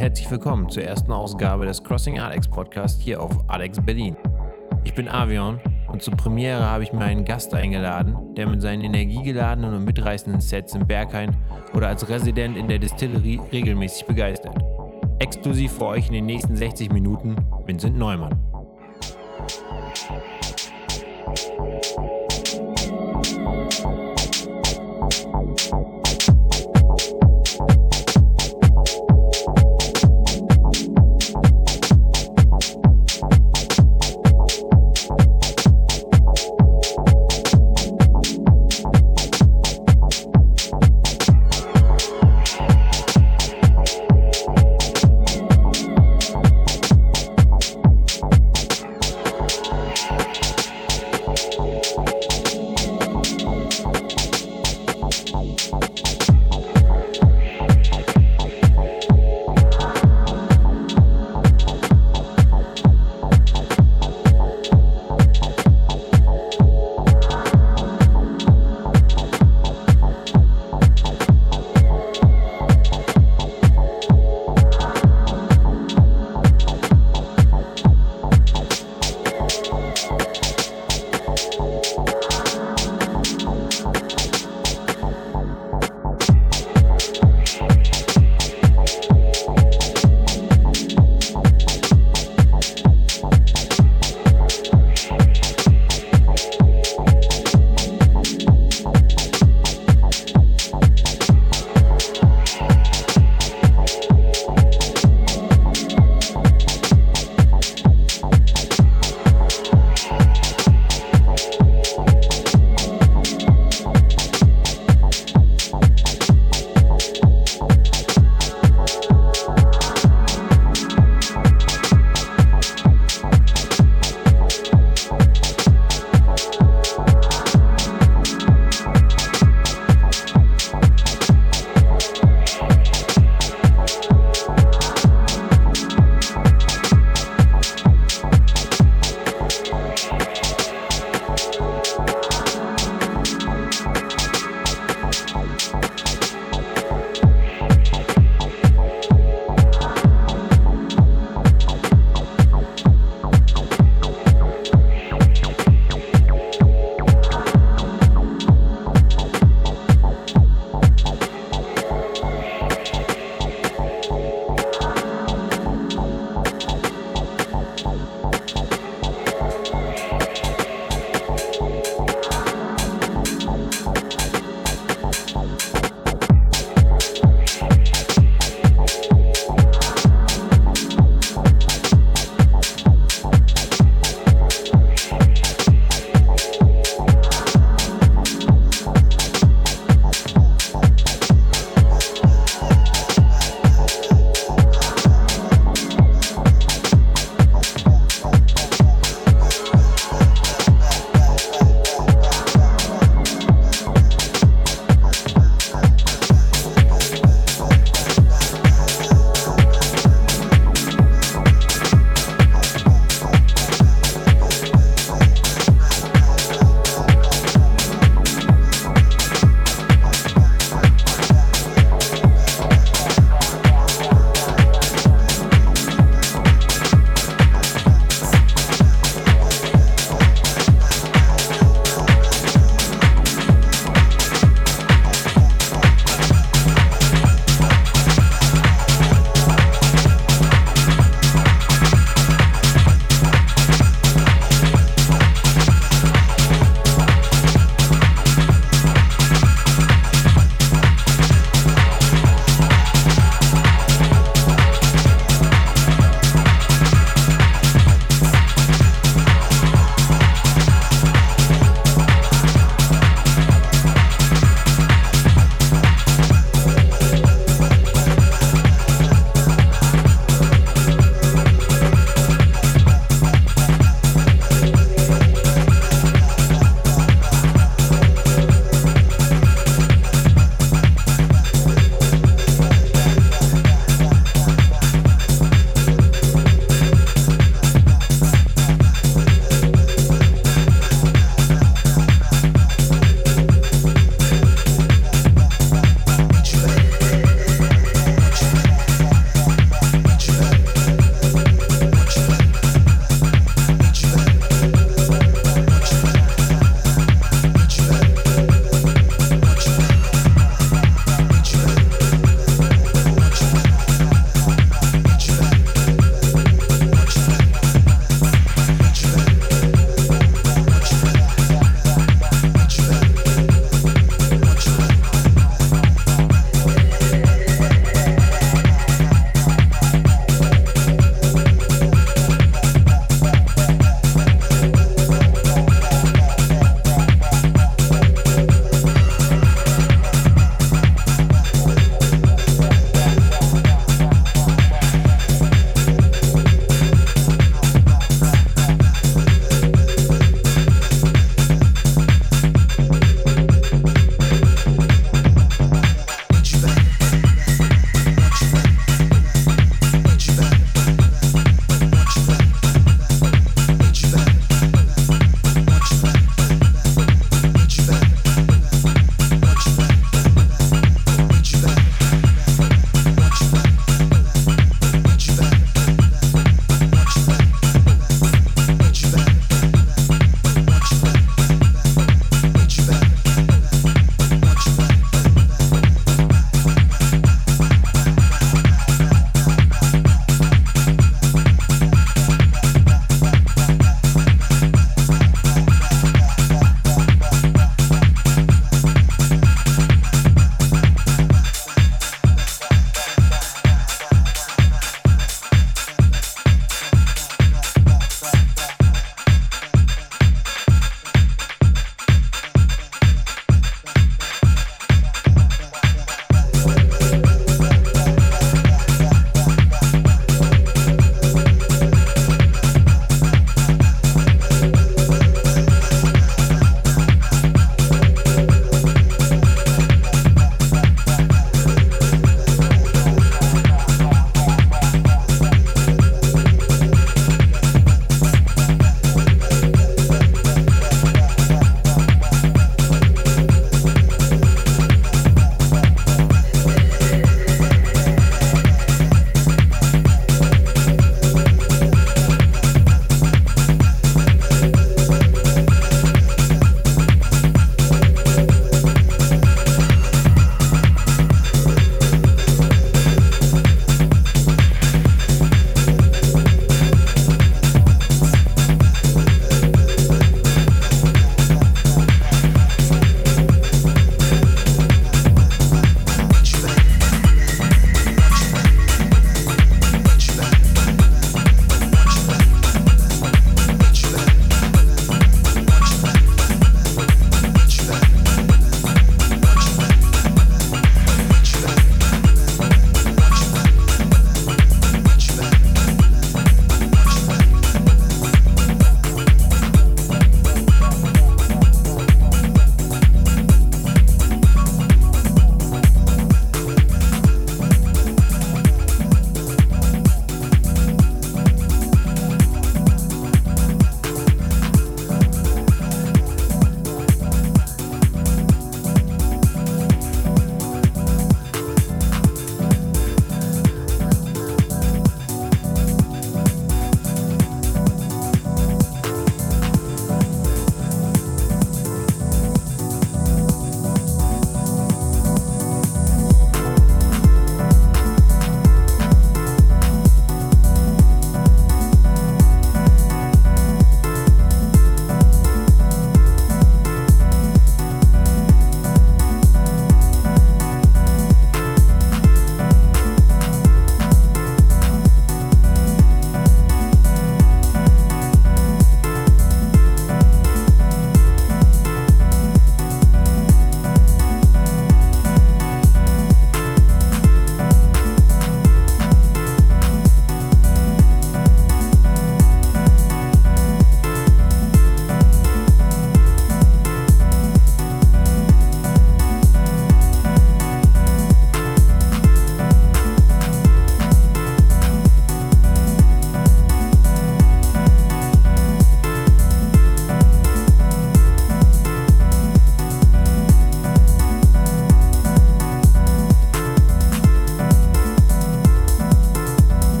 Herzlich willkommen zur ersten Ausgabe des Crossing Alex Podcast hier auf Alex Berlin. Ich bin Avion und zur Premiere habe ich mir einen Gast eingeladen, der mit seinen energiegeladenen und mitreißenden Sets im Berghain oder als Resident in der Distillerie regelmäßig begeistert. Exklusiv für euch in den nächsten 60 Minuten Vincent Neumann.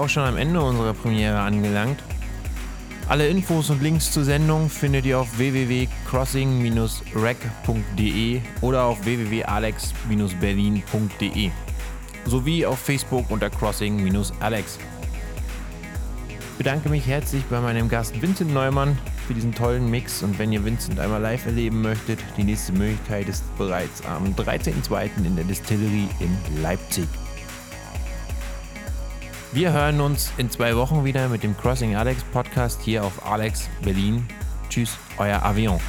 Auch schon am Ende unserer Premiere angelangt. Alle Infos und Links zur Sendung findet ihr auf www.crossing-rec.de oder auf www.alex-berlin.de sowie auf Facebook unter Crossing-Alex. Ich bedanke mich herzlich bei meinem Gast Vincent Neumann für diesen tollen Mix und wenn ihr Vincent einmal live erleben möchtet, die nächste Möglichkeit ist bereits am 13.02. in der Distillery in Leipzig. Wir hören uns in zwei Wochen wieder mit dem Crossing Alex Podcast hier auf Alex Berlin. Tschüss, euer Avion.